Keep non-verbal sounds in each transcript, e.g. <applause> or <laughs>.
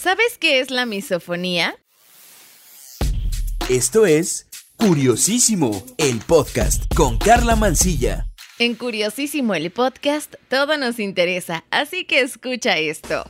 ¿Sabes qué es la misofonía? Esto es Curiosísimo, el podcast con Carla Mancilla. En Curiosísimo el podcast todo nos interesa, así que escucha esto.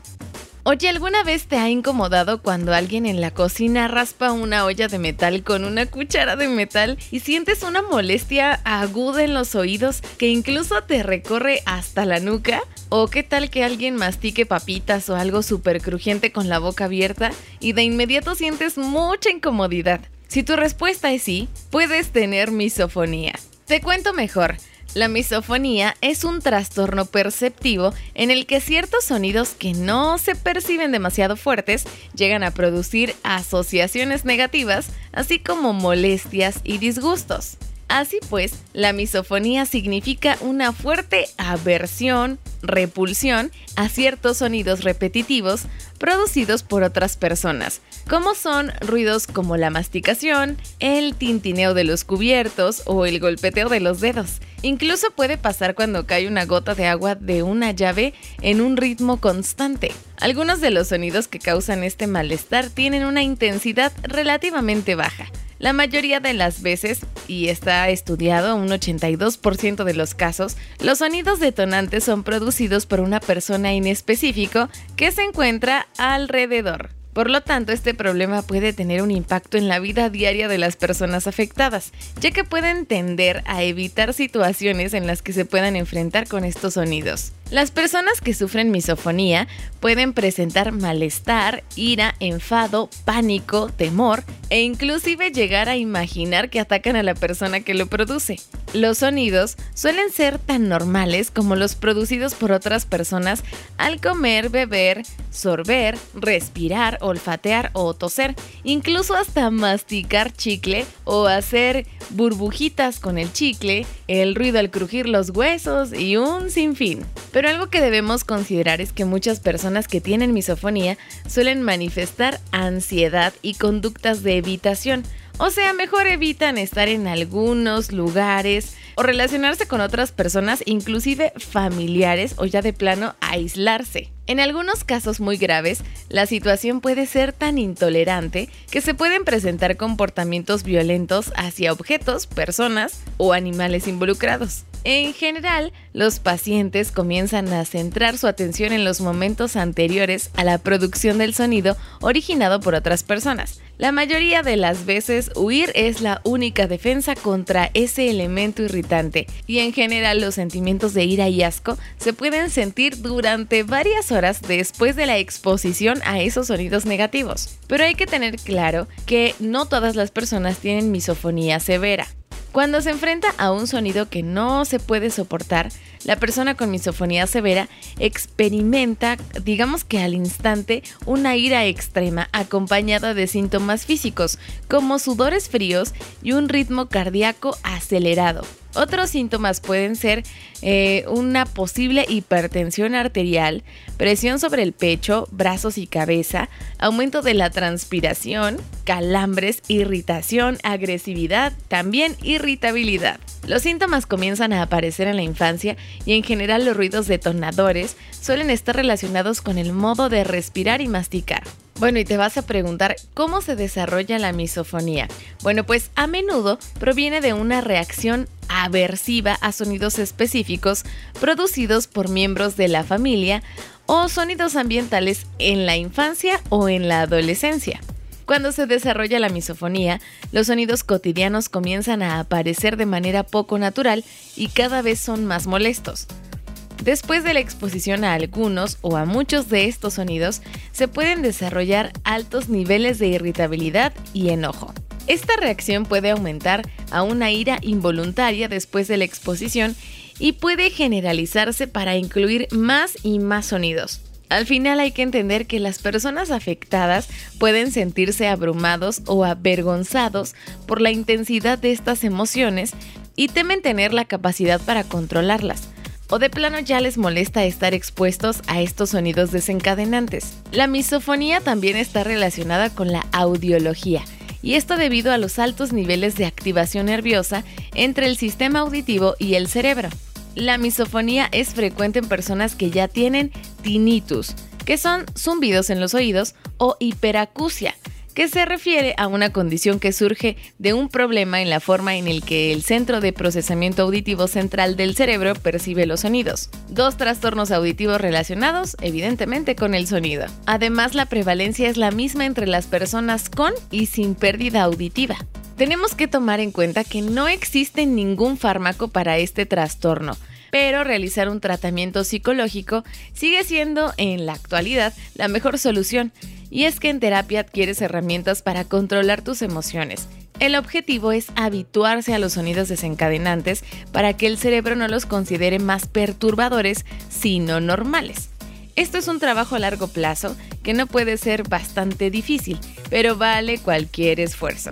Oye, ¿alguna vez te ha incomodado cuando alguien en la cocina raspa una olla de metal con una cuchara de metal y sientes una molestia aguda en los oídos que incluso te recorre hasta la nuca? ¿O qué tal que alguien mastique papitas o algo súper crujiente con la boca abierta y de inmediato sientes mucha incomodidad? Si tu respuesta es sí, puedes tener misofonía. Te cuento mejor. La misofonía es un trastorno perceptivo en el que ciertos sonidos que no se perciben demasiado fuertes llegan a producir asociaciones negativas, así como molestias y disgustos. Así pues, la misofonía significa una fuerte aversión, repulsión a ciertos sonidos repetitivos producidos por otras personas, como son ruidos como la masticación, el tintineo de los cubiertos o el golpeteo de los dedos. Incluso puede pasar cuando cae una gota de agua de una llave en un ritmo constante. Algunos de los sonidos que causan este malestar tienen una intensidad relativamente baja. La mayoría de las veces, y está estudiado un 82% de los casos, los sonidos detonantes son producidos por una persona en específico que se encuentra alrededor. Por lo tanto, este problema puede tener un impacto en la vida diaria de las personas afectadas, ya que pueden tender a evitar situaciones en las que se puedan enfrentar con estos sonidos. Las personas que sufren misofonía pueden presentar malestar, ira, enfado, pánico, temor e inclusive llegar a imaginar que atacan a la persona que lo produce. Los sonidos suelen ser tan normales como los producidos por otras personas al comer, beber, sorber, respirar, olfatear o toser, incluso hasta masticar chicle o hacer burbujitas con el chicle, el ruido al crujir los huesos y un sinfín. Pero algo que debemos considerar es que muchas personas que tienen misofonía suelen manifestar ansiedad y conductas de evitación. O sea, mejor evitan estar en algunos lugares o relacionarse con otras personas, inclusive familiares o ya de plano aislarse. En algunos casos muy graves, la situación puede ser tan intolerante que se pueden presentar comportamientos violentos hacia objetos, personas o animales involucrados. En general, los pacientes comienzan a centrar su atención en los momentos anteriores a la producción del sonido originado por otras personas. La mayoría de las veces huir es la única defensa contra ese elemento irritante y en general los sentimientos de ira y asco se pueden sentir durante varias horas después de la exposición a esos sonidos negativos. Pero hay que tener claro que no todas las personas tienen misofonía severa. Cuando se enfrenta a un sonido que no se puede soportar, la persona con misofonía severa experimenta, digamos que al instante, una ira extrema acompañada de síntomas físicos como sudores fríos y un ritmo cardíaco acelerado. Otros síntomas pueden ser eh, una posible hipertensión arterial, presión sobre el pecho, brazos y cabeza, aumento de la transpiración, calambres, irritación, agresividad, también irritabilidad. Los síntomas comienzan a aparecer en la infancia y en general los ruidos detonadores suelen estar relacionados con el modo de respirar y masticar. Bueno, y te vas a preguntar cómo se desarrolla la misofonía. Bueno, pues a menudo proviene de una reacción aversiva a sonidos específicos producidos por miembros de la familia o sonidos ambientales en la infancia o en la adolescencia. Cuando se desarrolla la misofonía, los sonidos cotidianos comienzan a aparecer de manera poco natural y cada vez son más molestos. Después de la exposición a algunos o a muchos de estos sonidos, se pueden desarrollar altos niveles de irritabilidad y enojo. Esta reacción puede aumentar a una ira involuntaria después de la exposición y puede generalizarse para incluir más y más sonidos. Al final hay que entender que las personas afectadas pueden sentirse abrumados o avergonzados por la intensidad de estas emociones y temen tener la capacidad para controlarlas. O de plano ya les molesta estar expuestos a estos sonidos desencadenantes. La misofonía también está relacionada con la audiología, y esto debido a los altos niveles de activación nerviosa entre el sistema auditivo y el cerebro. La misofonía es frecuente en personas que ya tienen tinnitus, que son zumbidos en los oídos, o hiperacusia, que se refiere a una condición que surge de un problema en la forma en el que el centro de procesamiento auditivo central del cerebro percibe los sonidos. Dos trastornos auditivos relacionados, evidentemente, con el sonido. Además, la prevalencia es la misma entre las personas con y sin pérdida auditiva. Tenemos que tomar en cuenta que no existe ningún fármaco para este trastorno, pero realizar un tratamiento psicológico sigue siendo en la actualidad la mejor solución, y es que en terapia adquieres herramientas para controlar tus emociones. El objetivo es habituarse a los sonidos desencadenantes para que el cerebro no los considere más perturbadores, sino normales. Esto es un trabajo a largo plazo que no puede ser bastante difícil, pero vale cualquier esfuerzo.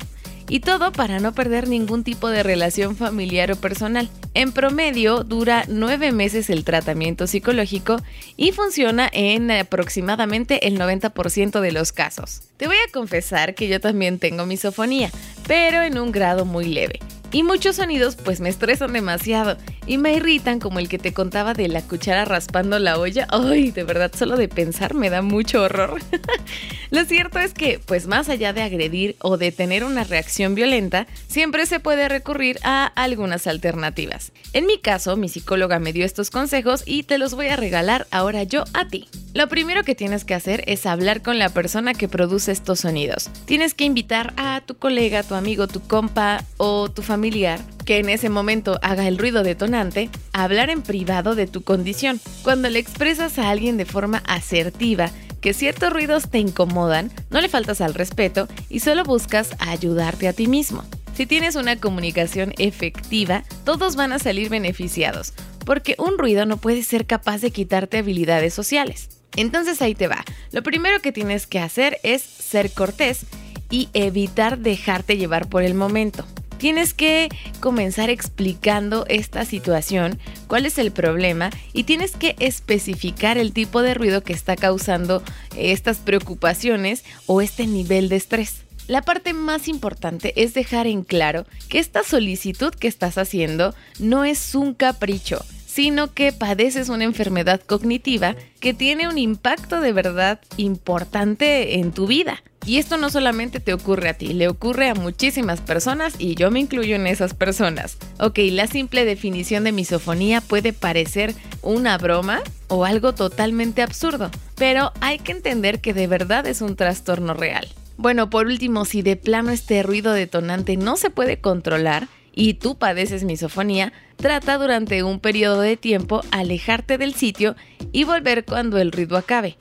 Y todo para no perder ningún tipo de relación familiar o personal. En promedio dura nueve meses el tratamiento psicológico y funciona en aproximadamente el 90% de los casos. Te voy a confesar que yo también tengo misofonía, pero en un grado muy leve. Y muchos sonidos pues me estresan demasiado y me irritan como el que te contaba de la cuchara raspando la olla. Ay, de verdad, solo de pensar me da mucho horror. <laughs> Lo cierto es que pues más allá de agredir o de tener una reacción violenta, siempre se puede recurrir a algunas alternativas. En mi caso, mi psicóloga me dio estos consejos y te los voy a regalar ahora yo a ti. Lo primero que tienes que hacer es hablar con la persona que produce estos sonidos. Tienes que invitar a tu colega, tu amigo, tu compa o tu familiar que en ese momento haga el ruido detonante, hablar en privado de tu condición. Cuando le expresas a alguien de forma asertiva que ciertos ruidos te incomodan, no le faltas al respeto y solo buscas ayudarte a ti mismo. Si tienes una comunicación efectiva, todos van a salir beneficiados, porque un ruido no puede ser capaz de quitarte habilidades sociales. Entonces ahí te va. Lo primero que tienes que hacer es ser cortés y evitar dejarte llevar por el momento. Tienes que comenzar explicando esta situación, cuál es el problema y tienes que especificar el tipo de ruido que está causando estas preocupaciones o este nivel de estrés. La parte más importante es dejar en claro que esta solicitud que estás haciendo no es un capricho, sino que padeces una enfermedad cognitiva que tiene un impacto de verdad importante en tu vida. Y esto no solamente te ocurre a ti, le ocurre a muchísimas personas y yo me incluyo en esas personas. Ok, la simple definición de misofonía puede parecer una broma o algo totalmente absurdo, pero hay que entender que de verdad es un trastorno real. Bueno, por último, si de plano este ruido detonante no se puede controlar, y tú padeces misofonía, trata durante un periodo de tiempo alejarte del sitio y volver cuando el ruido acabe.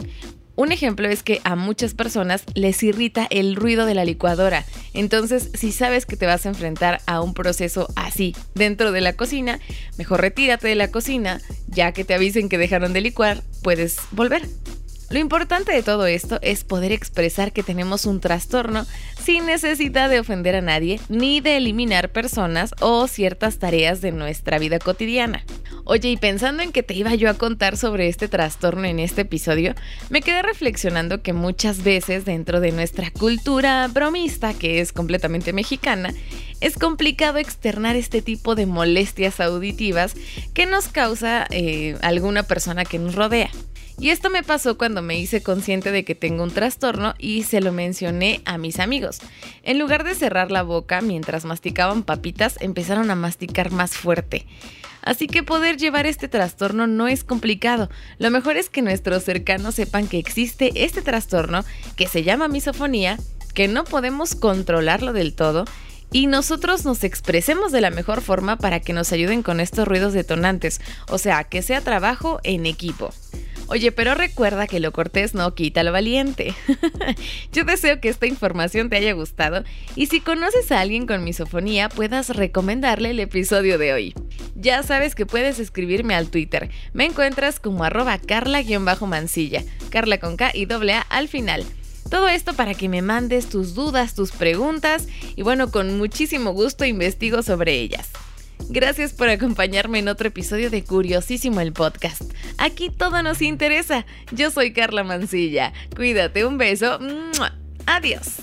Un ejemplo es que a muchas personas les irrita el ruido de la licuadora. Entonces, si sabes que te vas a enfrentar a un proceso así dentro de la cocina, mejor retírate de la cocina, ya que te avisen que dejaron de licuar, puedes volver. Lo importante de todo esto es poder expresar que tenemos un trastorno sin necesidad de ofender a nadie ni de eliminar personas o ciertas tareas de nuestra vida cotidiana. Oye, y pensando en que te iba yo a contar sobre este trastorno en este episodio, me quedé reflexionando que muchas veces dentro de nuestra cultura bromista, que es completamente mexicana, es complicado externar este tipo de molestias auditivas que nos causa eh, alguna persona que nos rodea. Y esto me pasó cuando me hice consciente de que tengo un trastorno y se lo mencioné a mis amigos. En lugar de cerrar la boca mientras masticaban papitas, empezaron a masticar más fuerte. Así que poder llevar este trastorno no es complicado. Lo mejor es que nuestros cercanos sepan que existe este trastorno que se llama misofonía, que no podemos controlarlo del todo y nosotros nos expresemos de la mejor forma para que nos ayuden con estos ruidos detonantes, o sea, que sea trabajo en equipo. Oye, pero recuerda que lo cortés no quita lo valiente. <laughs> Yo deseo que esta información te haya gustado y si conoces a alguien con misofonía puedas recomendarle el episodio de hoy. Ya sabes que puedes escribirme al Twitter. Me encuentras como arroba carla-mancilla, carla con K y doble A al final. Todo esto para que me mandes tus dudas, tus preguntas y bueno, con muchísimo gusto investigo sobre ellas. Gracias por acompañarme en otro episodio de Curiosísimo el Podcast. Aquí todo nos interesa. Yo soy Carla Mancilla. Cuídate, un beso. Adiós.